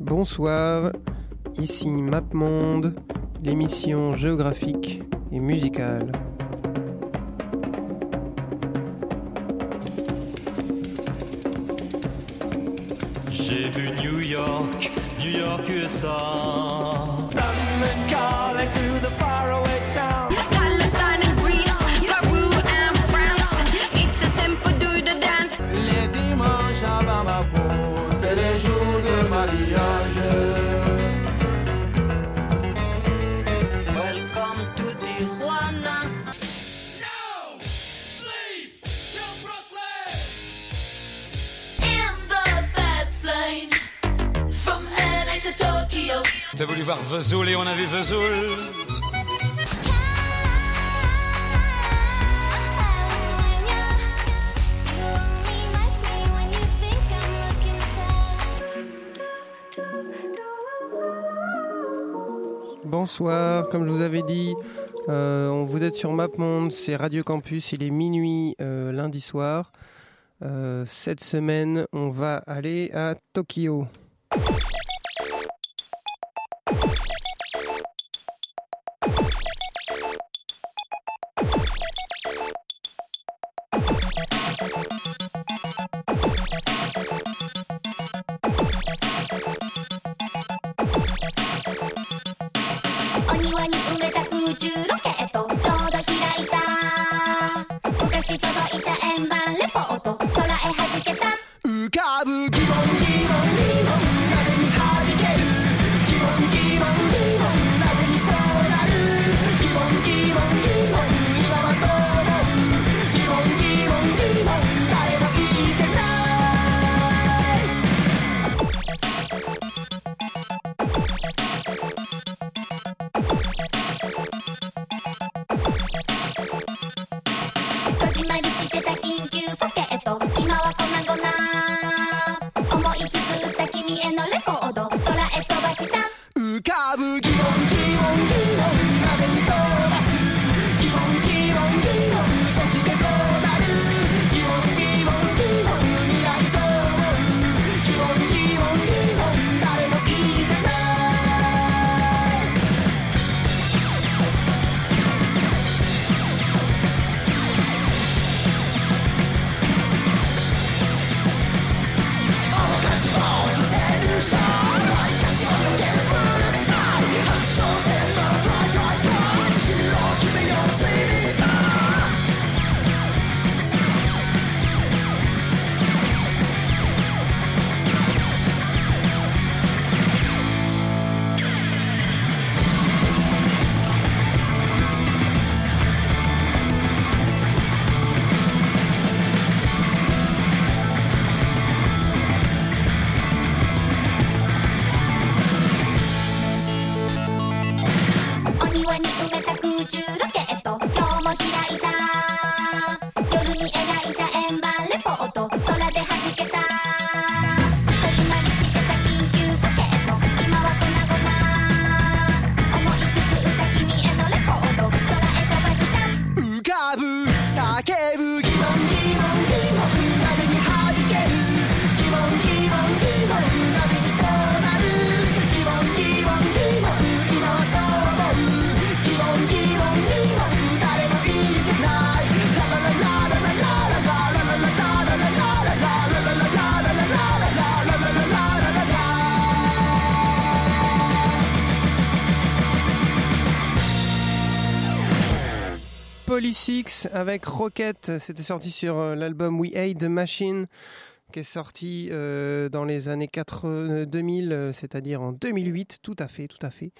Bonsoir, ici MapMonde, l'émission géographique et musicale. J'ai vu New York, New York, USA. Et on a vu Vesoul. Bonsoir, comme je vous avais dit, euh, vous êtes sur MapMonde, c'est Radio Campus, il est minuit euh, lundi soir. Euh, cette semaine, on va aller à Tokyo.「Polysix avec Rocket, c'était sorti sur euh, l'album We Hate the Machine qui est sorti euh, dans les années 80, 2000, euh, c'est-à-dire en 2008, tout à fait, tout à fait.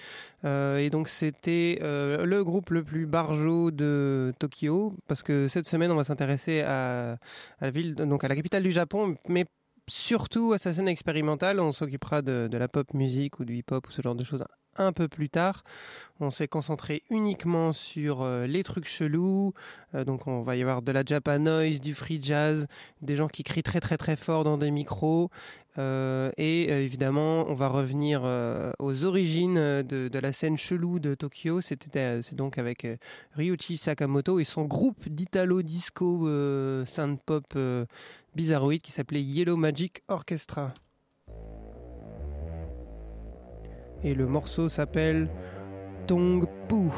Et donc c'était le groupe le plus barjo de Tokyo, parce que cette semaine on va s'intéresser à, à la ville, donc à la capitale du Japon, mais surtout à sa scène expérimentale. On s'occupera de, de la pop musique ou du hip-hop ou ce genre de choses un peu plus tard. On s'est concentré uniquement sur euh, les trucs chelous. Euh, donc on va y avoir de la japanoise, du free jazz, des gens qui crient très très très fort dans des micros. Euh, et évidemment, on va revenir aux origines de, la scène chelou de Tokyo. C'était c'est donc avec Ryuichi Sakamoto et son groupe d'italo disco synth pop bizarroïde qui s'appelait Yellow Magic Orchestra. Et le morceau s'appelle Tong Pu.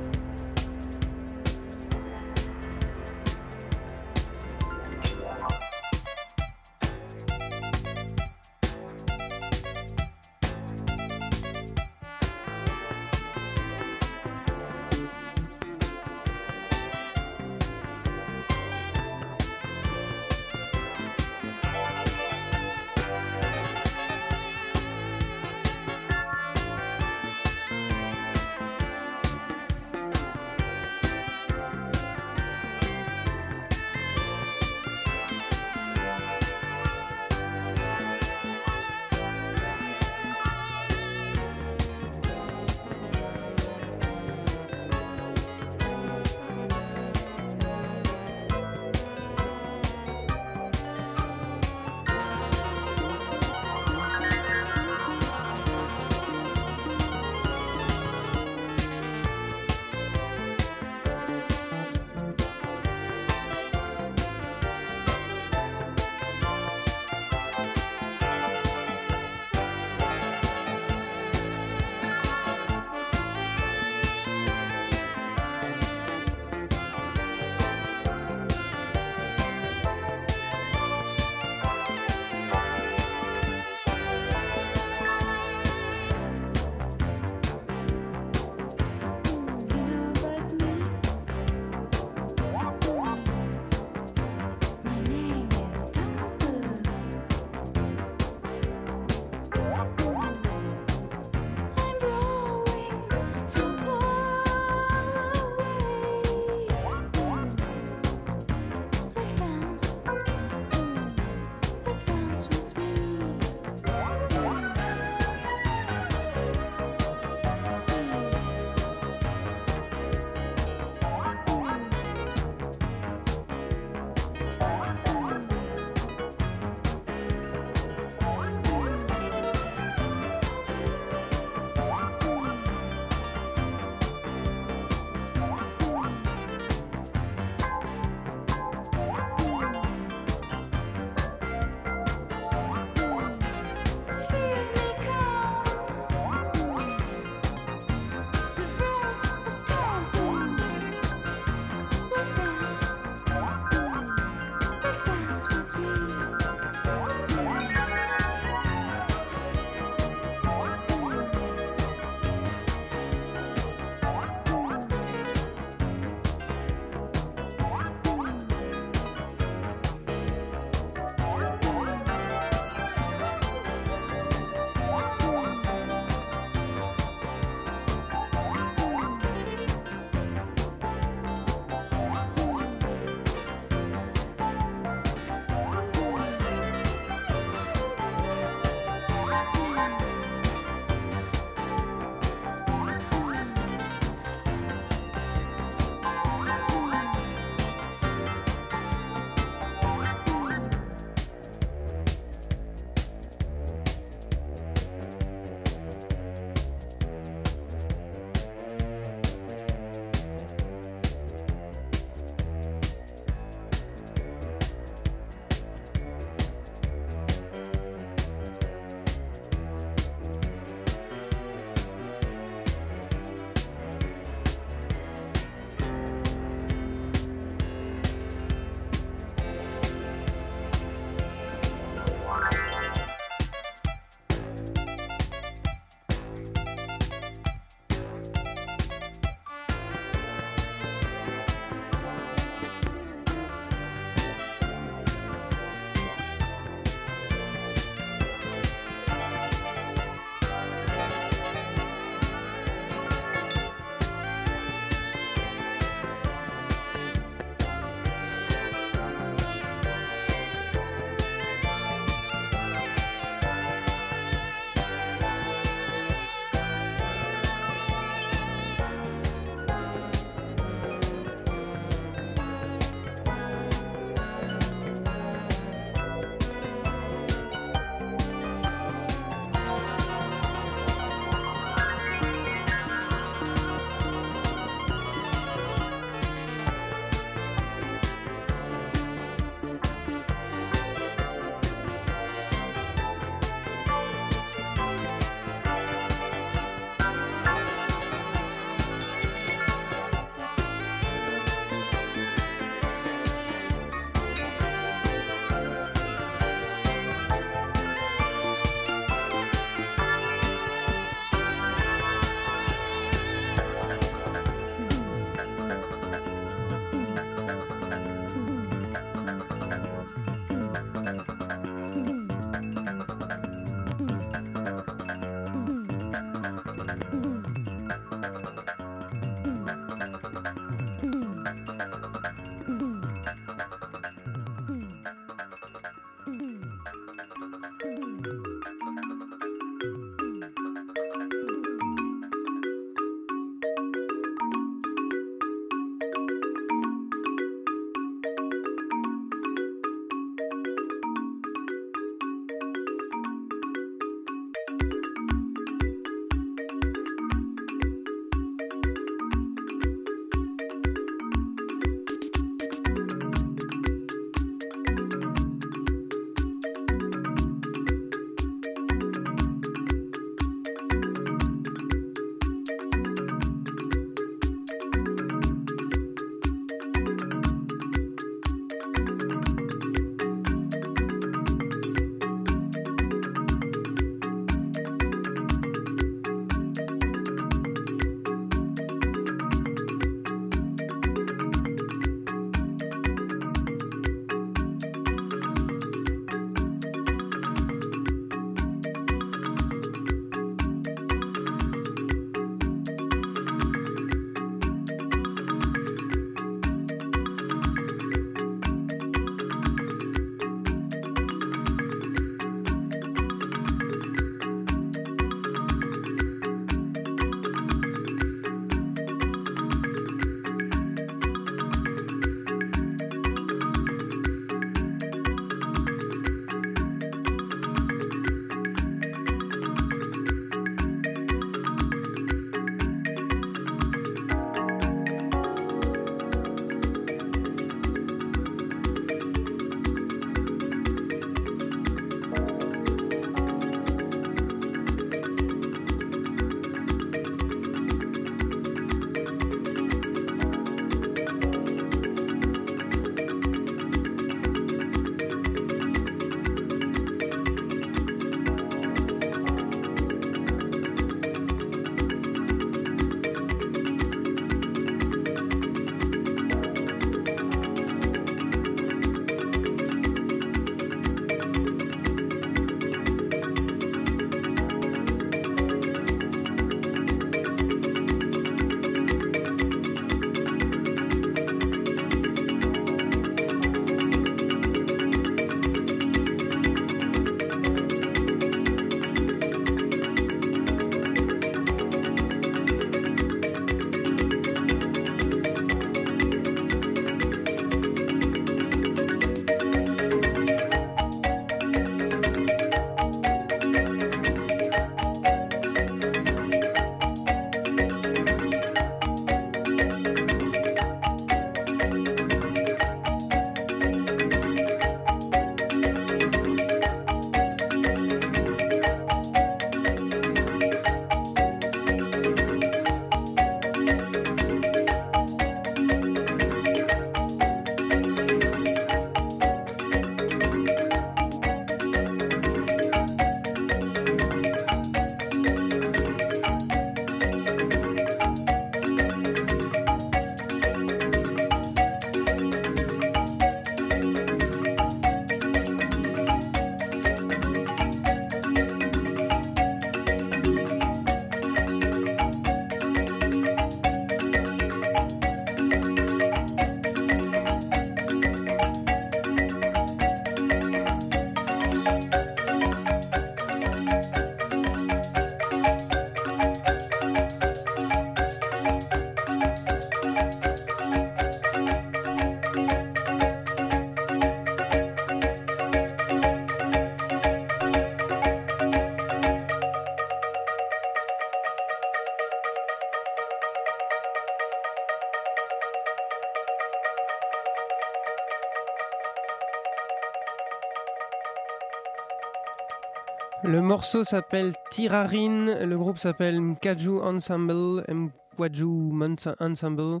Le morceau s'appelle Tirarine, le groupe s'appelle Mkaju Ensemble, Mkwaju Ensemble.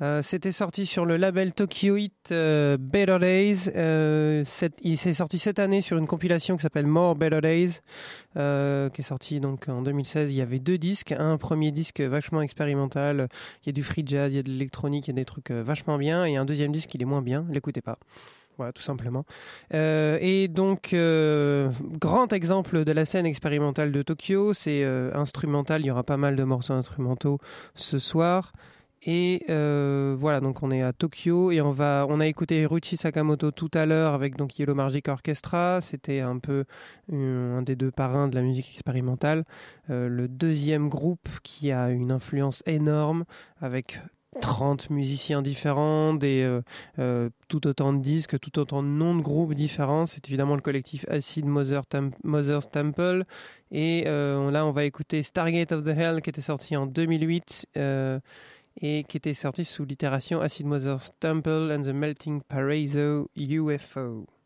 Euh, C'était sorti sur le label Tokyo Hit euh, Better Days. Euh, il s'est sorti cette année sur une compilation qui s'appelle More Better Days, euh, qui est sortie donc en 2016. Il y avait deux disques, un premier disque vachement expérimental. Il y a du free jazz, il y a de l'électronique, il y a des trucs vachement bien, et un deuxième disque il est moins bien. L'écoutez pas. Voilà, tout simplement. Euh, et donc, euh, grand exemple de la scène expérimentale de Tokyo, c'est euh, instrumental. Il y aura pas mal de morceaux instrumentaux ce soir. Et voilà, donc on est à Tokyo et on va, on a écouté Ruchi Sakamoto tout à l'heure avec donc Yellow Magic Orchestra. C'était un peu un des deux parrains de la musique expérimentale. Le deuxième groupe qui a une influence énorme avec 30 musiciens différents, des, euh, euh, tout autant de disques, tout autant de noms de groupes différents. C'est évidemment le collectif Acid Mother Mother's Temple. Et euh, là, on va écouter Stargate of the Hell qui était sorti en 2008 euh, et qui était sorti sous l'itération Acid Mother's Temple and the Melting Paraiso UFO.「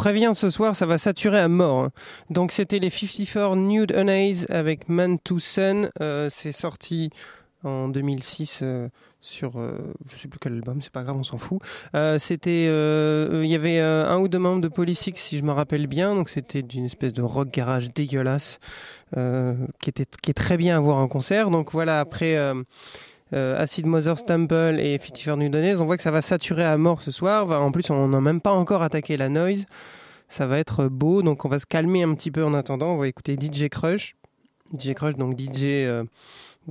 vous préviens, ce soir, ça va saturer à mort. hein. Donc, c'était les 54 Nude Unays avec Man to Sun. Euh, c'est sorti en 2006 euh, sur, euh, je sais plus quel album, c'est pas grave, on s'en fout. Euh, c'était, il y avait un ou deux membres de Polysix, si je me rappelle bien. Donc, c'était d'une espèce de rock garage dégueulasse qui était, qui est très bien à voir en concert. Donc, voilà, après. Euh, Acid Mother's Temple et 54 Nude Unays, on voit que ça va saturer à mort ce soir. En plus, on n'a même pas encore attaqué la noise. Ça va être beau, donc on va se calmer un petit peu en attendant. On va écouter DJ Crush. DJ Crush, donc DJ, euh,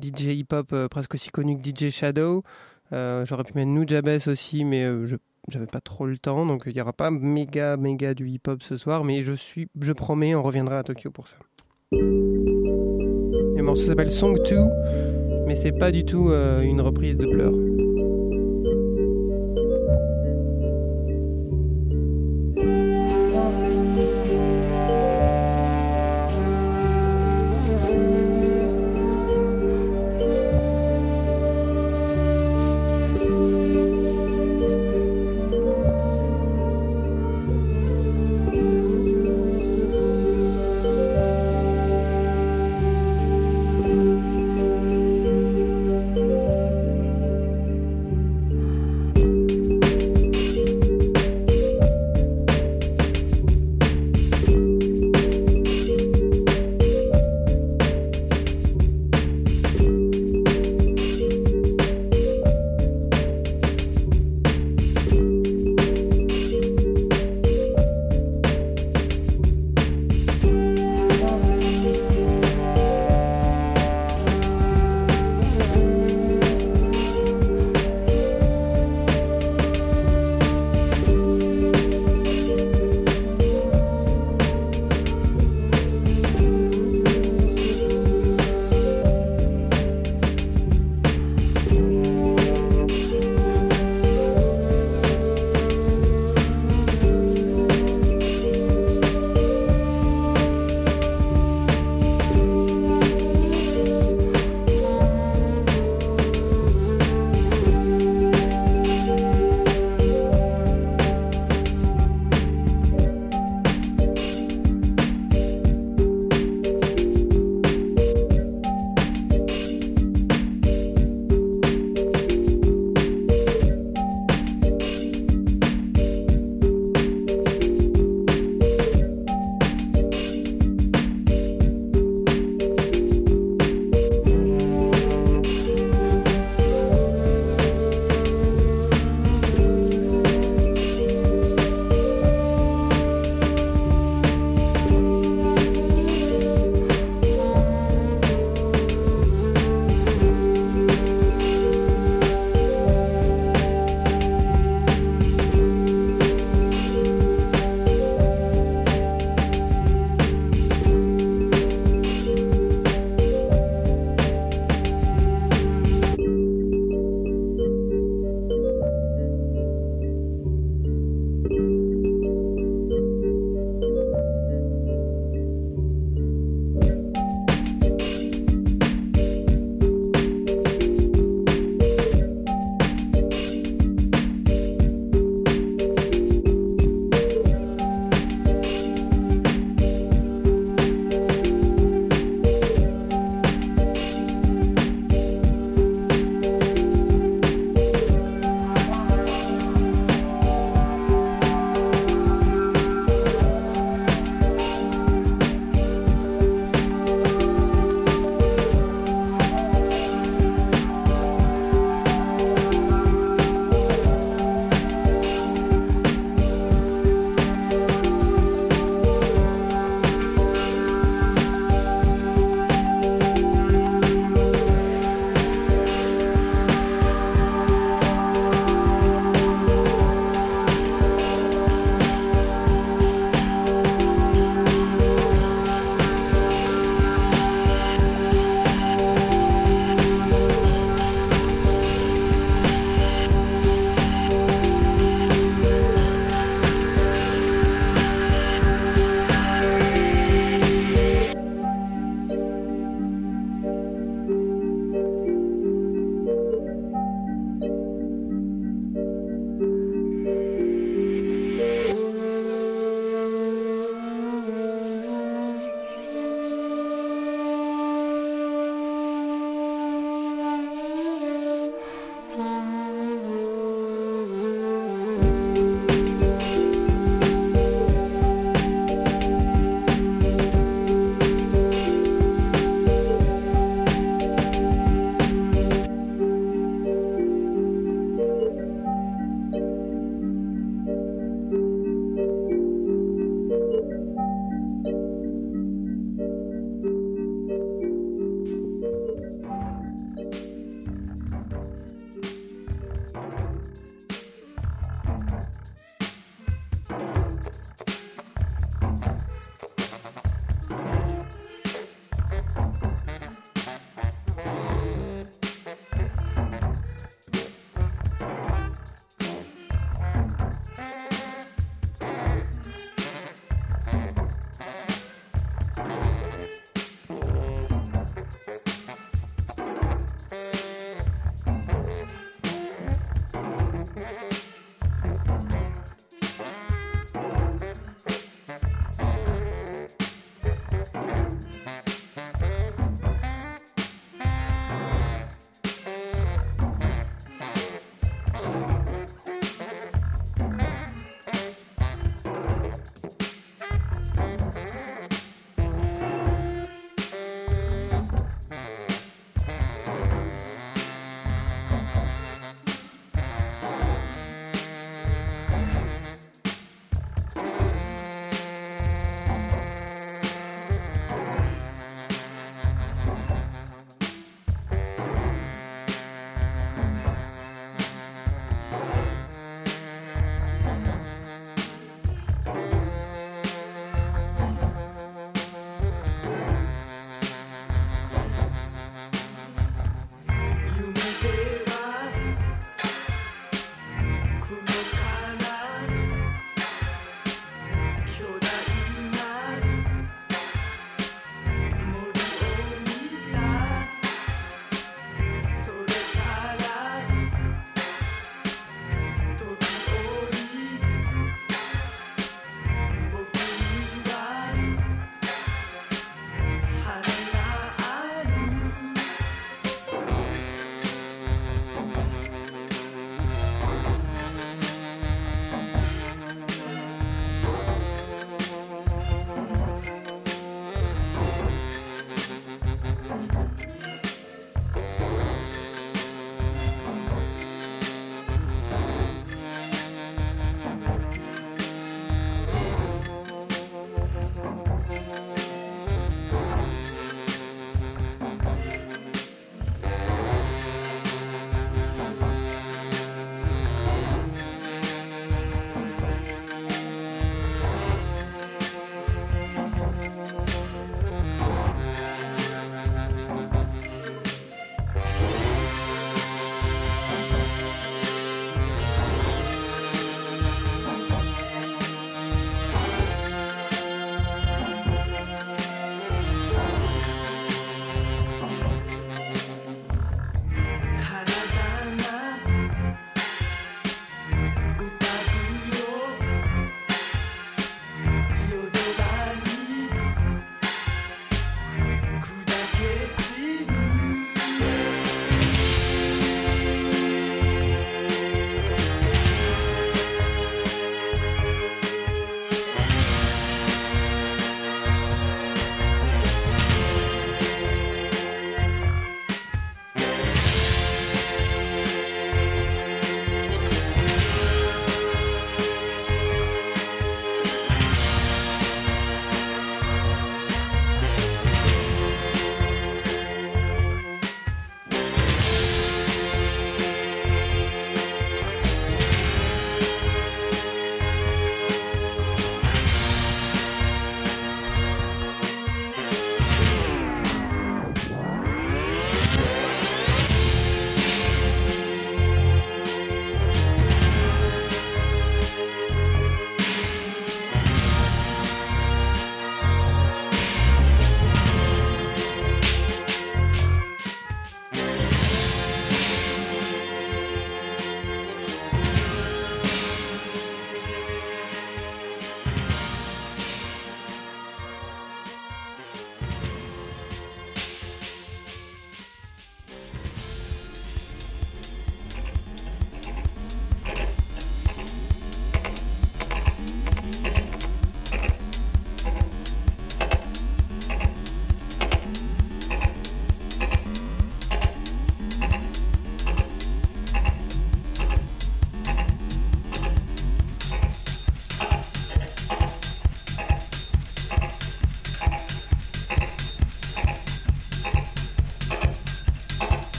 DJ hip-hop euh, presque aussi connu que DJ Shadow. J'aurais pu mettre Nujabes aussi, mais je j'avais pas trop le temps, donc il n'y aura pas méga méga du hip-hop ce soir, mais je suis, je promets, on reviendra à Tokyo pour ça. Le morceau s'appelle Song 2, mais c'est pas du tout euh, une reprise de pleurs.「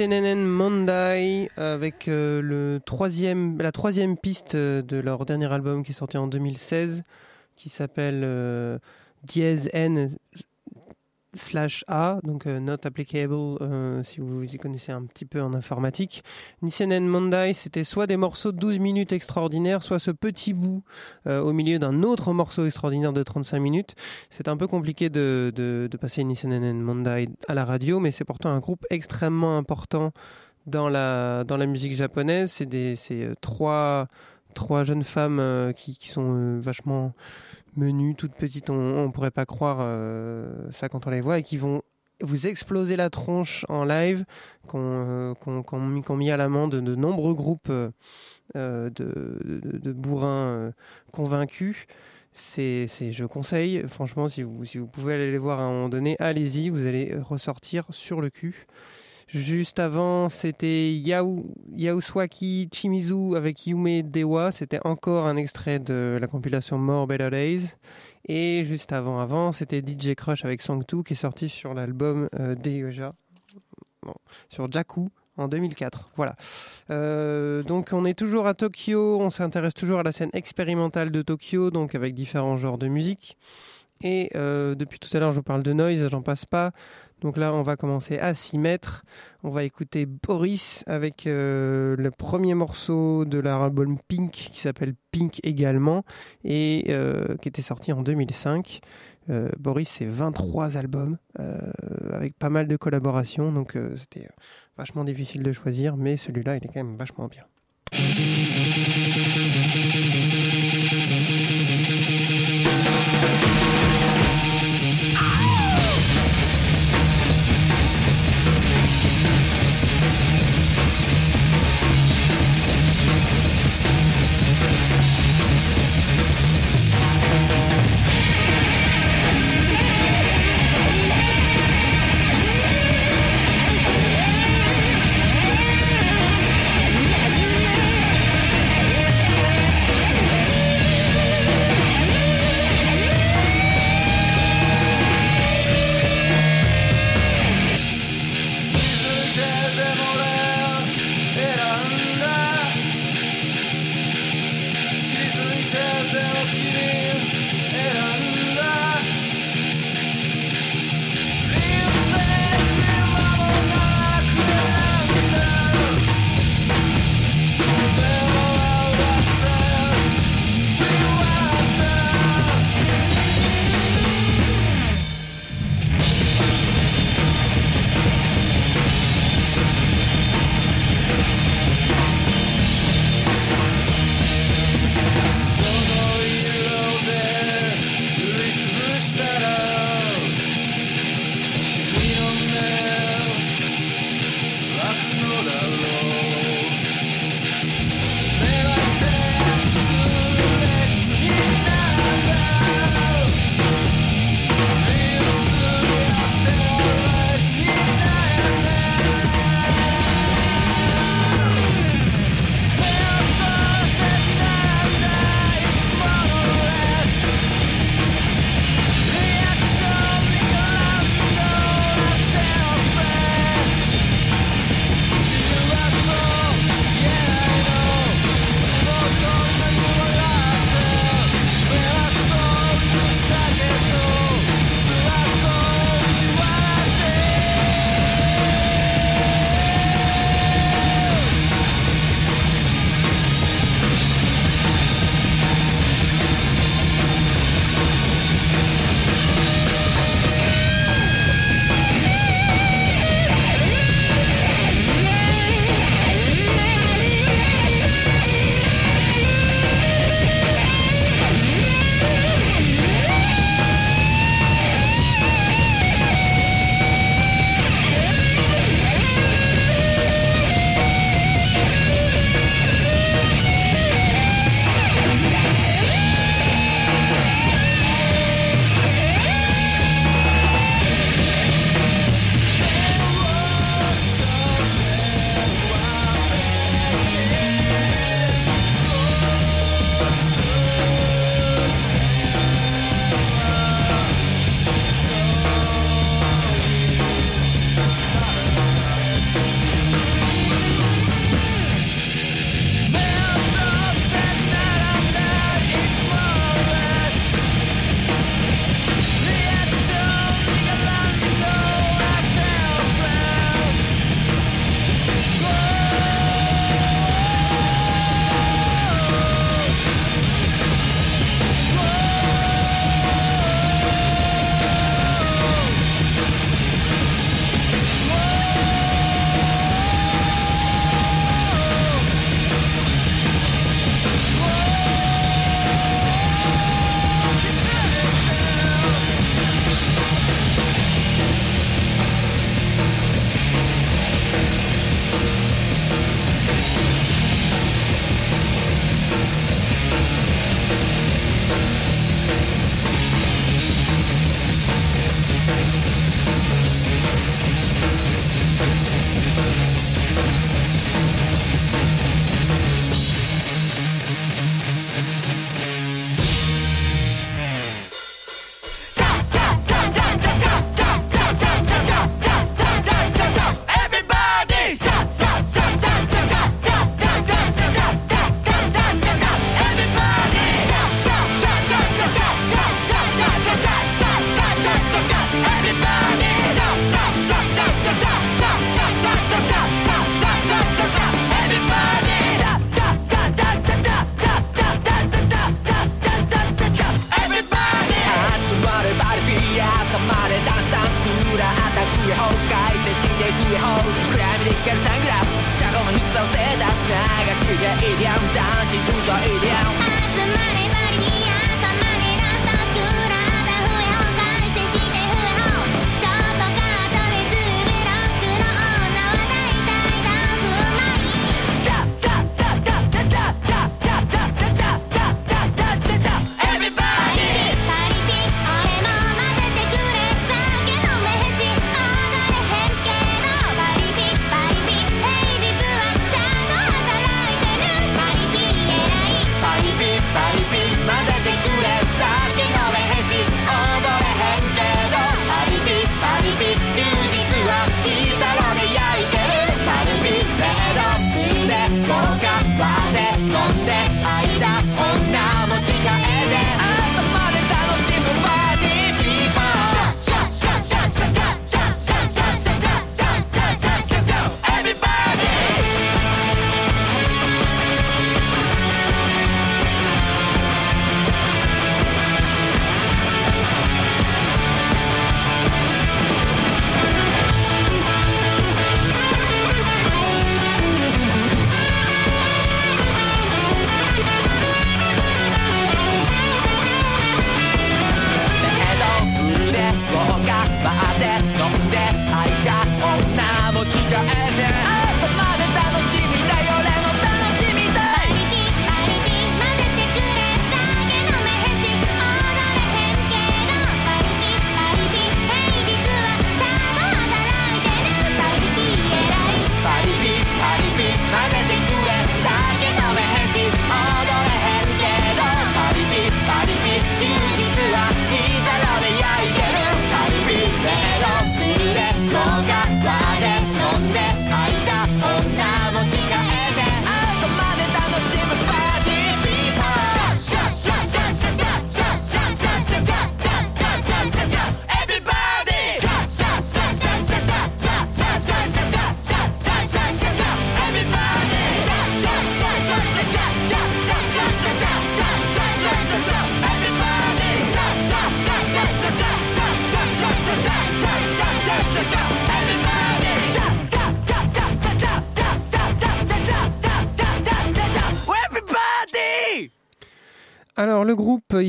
Nisenenen Mondai avec euh, la troisième piste euh, de leur dernier album qui est sorti en 2016 qui s'appelle euh, Dièse N slash A, donc euh, not applicable euh, si vous y connaissez un petit peu en informatique. Nisenen Mondai, c'était soit des morceaux de 12 minutes extraordinaires, soit ce petit bout euh, au milieu d'un autre morceau extraordinaire de 35 minutes. C'est un peu compliqué de, de, de passer Mondai à la radio, mais c'est pourtant un groupe extrêmement important dans la, dans la musique japonaise. C'est trois, trois jeunes femmes qui, qui sont vachement menues, toutes petites, on ne pourrait pas croire euh, ça quand on les voit, et qui vont vous exploser la tronche en live, qu'on euh, qu'on mis, à l'amende de, de nombreux groupes euh, de, de, de bourrins convaincus. C'est, je conseille, franchement, si vous, si vous pouvez aller les voir à un moment donné, allez-y, vous allez ressortir sur le cul. Juste avant, c'était Yao, Yaoswaki Chimizu avec Yume Dewa. C'était encore un extrait de la compilation More Better Days. Et juste avant, avant, c'était DJ Crush avec Song 2 qui est sorti sur l'album euh, bon, sur Jaku en 2004. Voilà. Euh, donc on est toujours à Tokyo, on s'intéresse toujours à la scène expérimentale de Tokyo, donc avec différents genres de musique. Et euh, depuis tout à l'heure, je vous parle de noise, j'en passe pas. Donc là, on va commencer à s'y mettre. On va écouter Boris avec euh, le premier morceau de leur album Pink qui s'appelle Pink également et euh, qui était sorti en 2005. Euh, Boris, c'est 23 albums avec pas mal de collaborations, donc c'était vachement difficile de choisir, mais celui-là, il est quand même vachement bien.「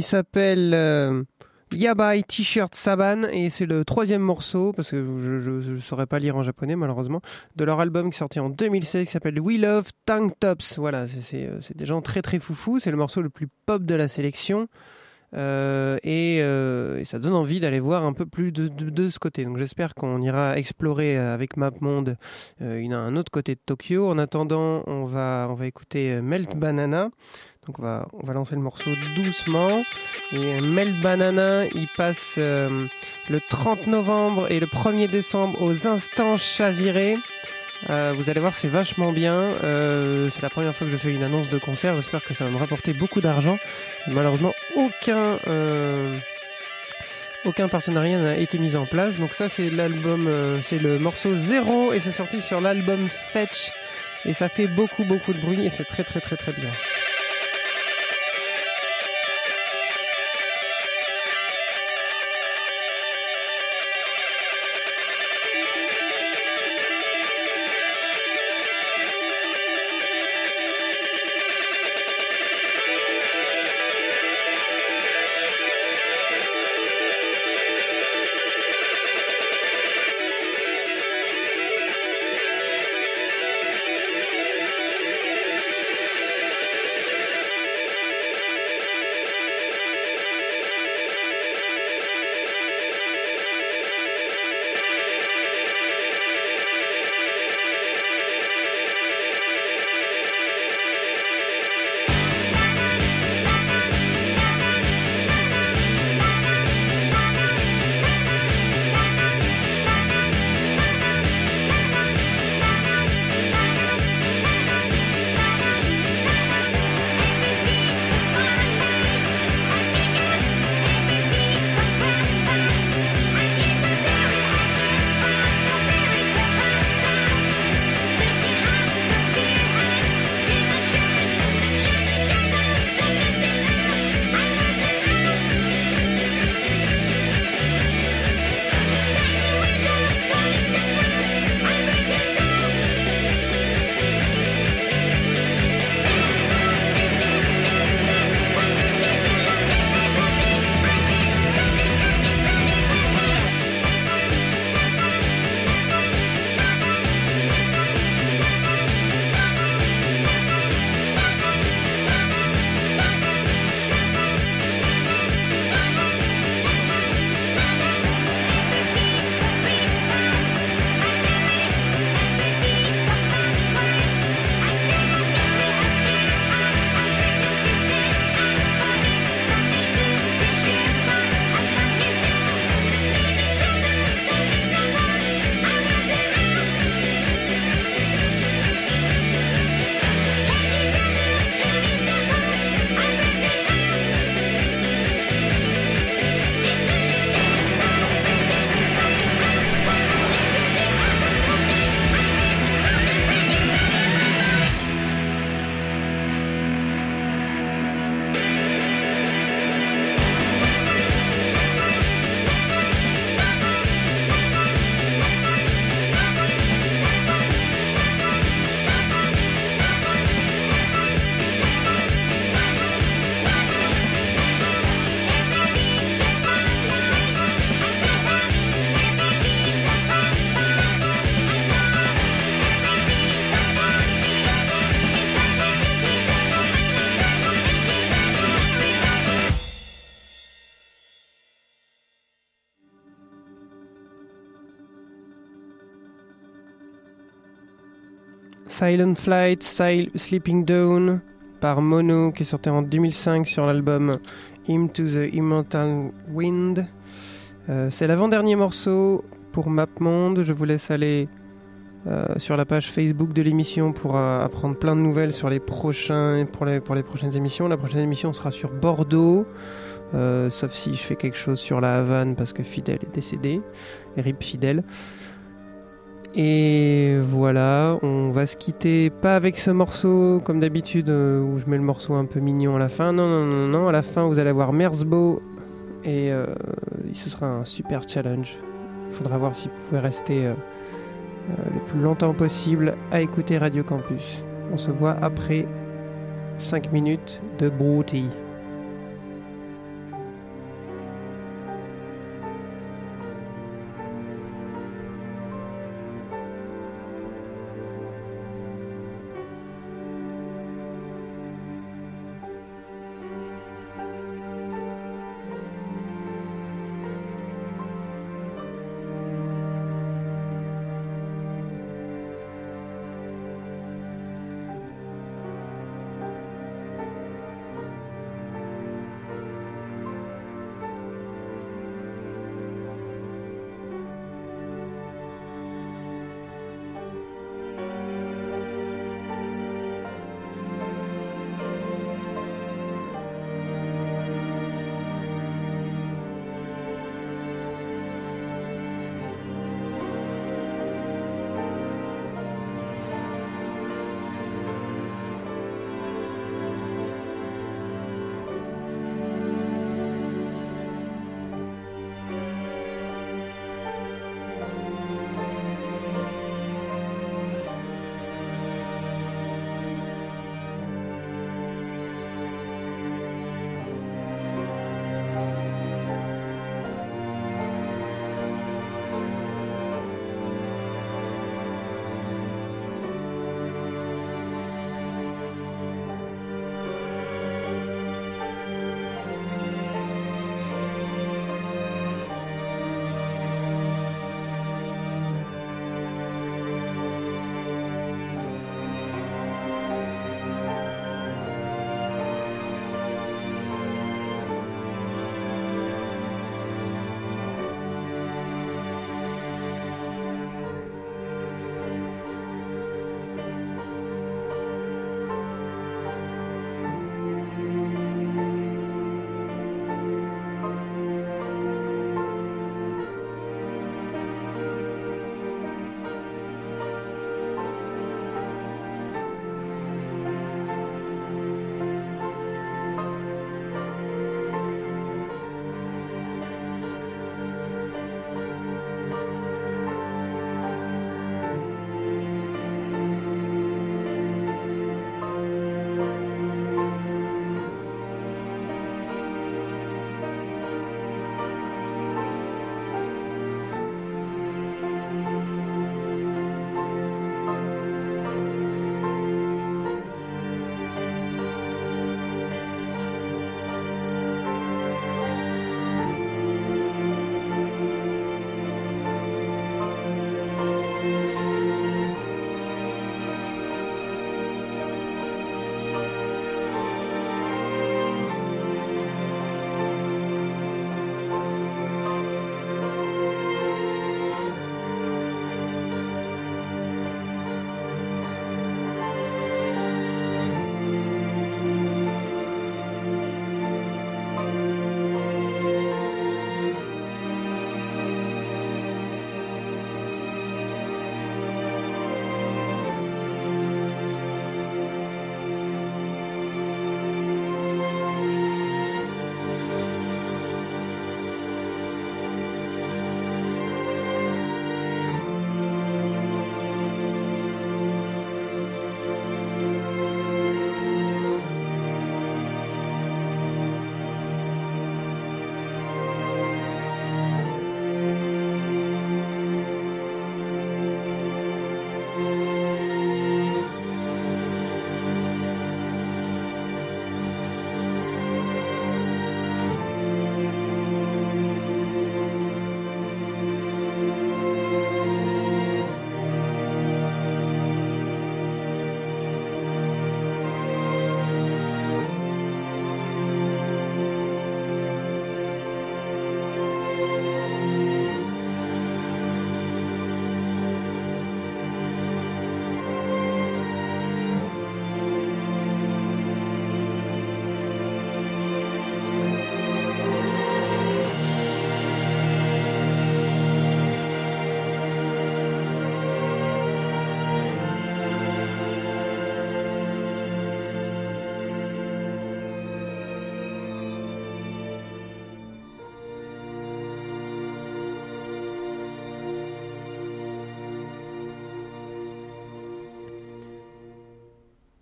il s'appelle euh, Yabai T-shirt Saban et c'est le troisième morceau parce que je ne saurais pas lire en japonais malheureusement de leur album qui est sorti en 2016 qui s'appelle We Love Tank Tops. Voilà, c'est- euh, des gens très très foufous. C'est le morceau le plus pop de la sélection. Euh, et, ça donne envie d'aller voir un peu plus de, de- ce côté. Donc j'espère qu'on ira explorer avec MapMonde une- un autre côté de Tokyo. En attendant, on va, on va écouter Melt Banana. Donc on va, on lancer le morceau doucement. Et Melt Banana, il passe euh, le 30 novembre et le 1er décembre aux Instants Chavirés. Euh, vous allez voir, c'est vachement bien. Euh, c'est la première fois que je fais une annonce de concert. J'espère que ça va me rapporter beaucoup d'argent. Malheureusement, aucun, aucun partenariat n'a été mis en place. Donc ça, c'est l'album, c'est le morceau zéro et c'est sorti sur l'album Fetch. Et ça fait beaucoup, beaucoup de bruit et c'est très, très, très, très bien. Silent Flight, Sil- Sleeping Dawn par Mono qui est sorti en 2005 sur l'album Hymn to the Immortal Wind. Euh, c'est l'avant-dernier morceau pour MapMonde. Je vous laisse aller euh, sur la page Facebook de l'émission pour euh, apprendre plein de nouvelles sur les prochains pour les, prochaines émissions. La prochaine émission sera sur Bordeaux. sauf si je fais quelque chose sur la Havane parce que Fidel est décédé. RIP Fidel. Et voilà, on va se quitter pas avec ce morceau comme d'habitude euh, où je mets le morceau un peu mignon à la fin. Non, non, non, non. À la fin, vous allez avoir Merzbo et euh, ce sera un super challenge. Il faudra voir si vous pouvez rester euh, le plus longtemps possible à écouter Radio Campus. On se voit après 5 minutes de broutilles.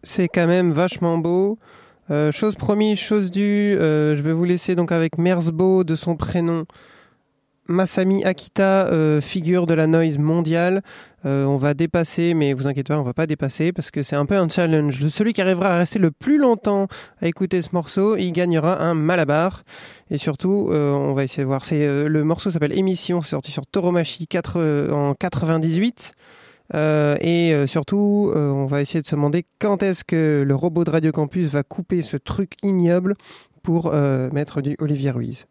C'est quand même vachement beau. Euh, chose promise, chose due, euh, je vais vous laisser donc avec Merzbo de son prénom. Masami Akita, euh, figure de la noise mondiale. On va dépasser, mais vous inquiétez pas, on va pas dépasser parce que c'est un peu un challenge. Celui qui arrivera à rester le plus longtemps à écouter ce morceau, il gagnera un malabar. Et surtout, on va essayer de voir. Le morceau s'appelle Émission, c'est sorti sur Toromachi 4, en 98. Euh, et euh, surtout, euh, on va essayer de se demander quand est-ce que le robot de Radio Campus va couper ce truc ignoble pour mettre du Olivier Ruiz.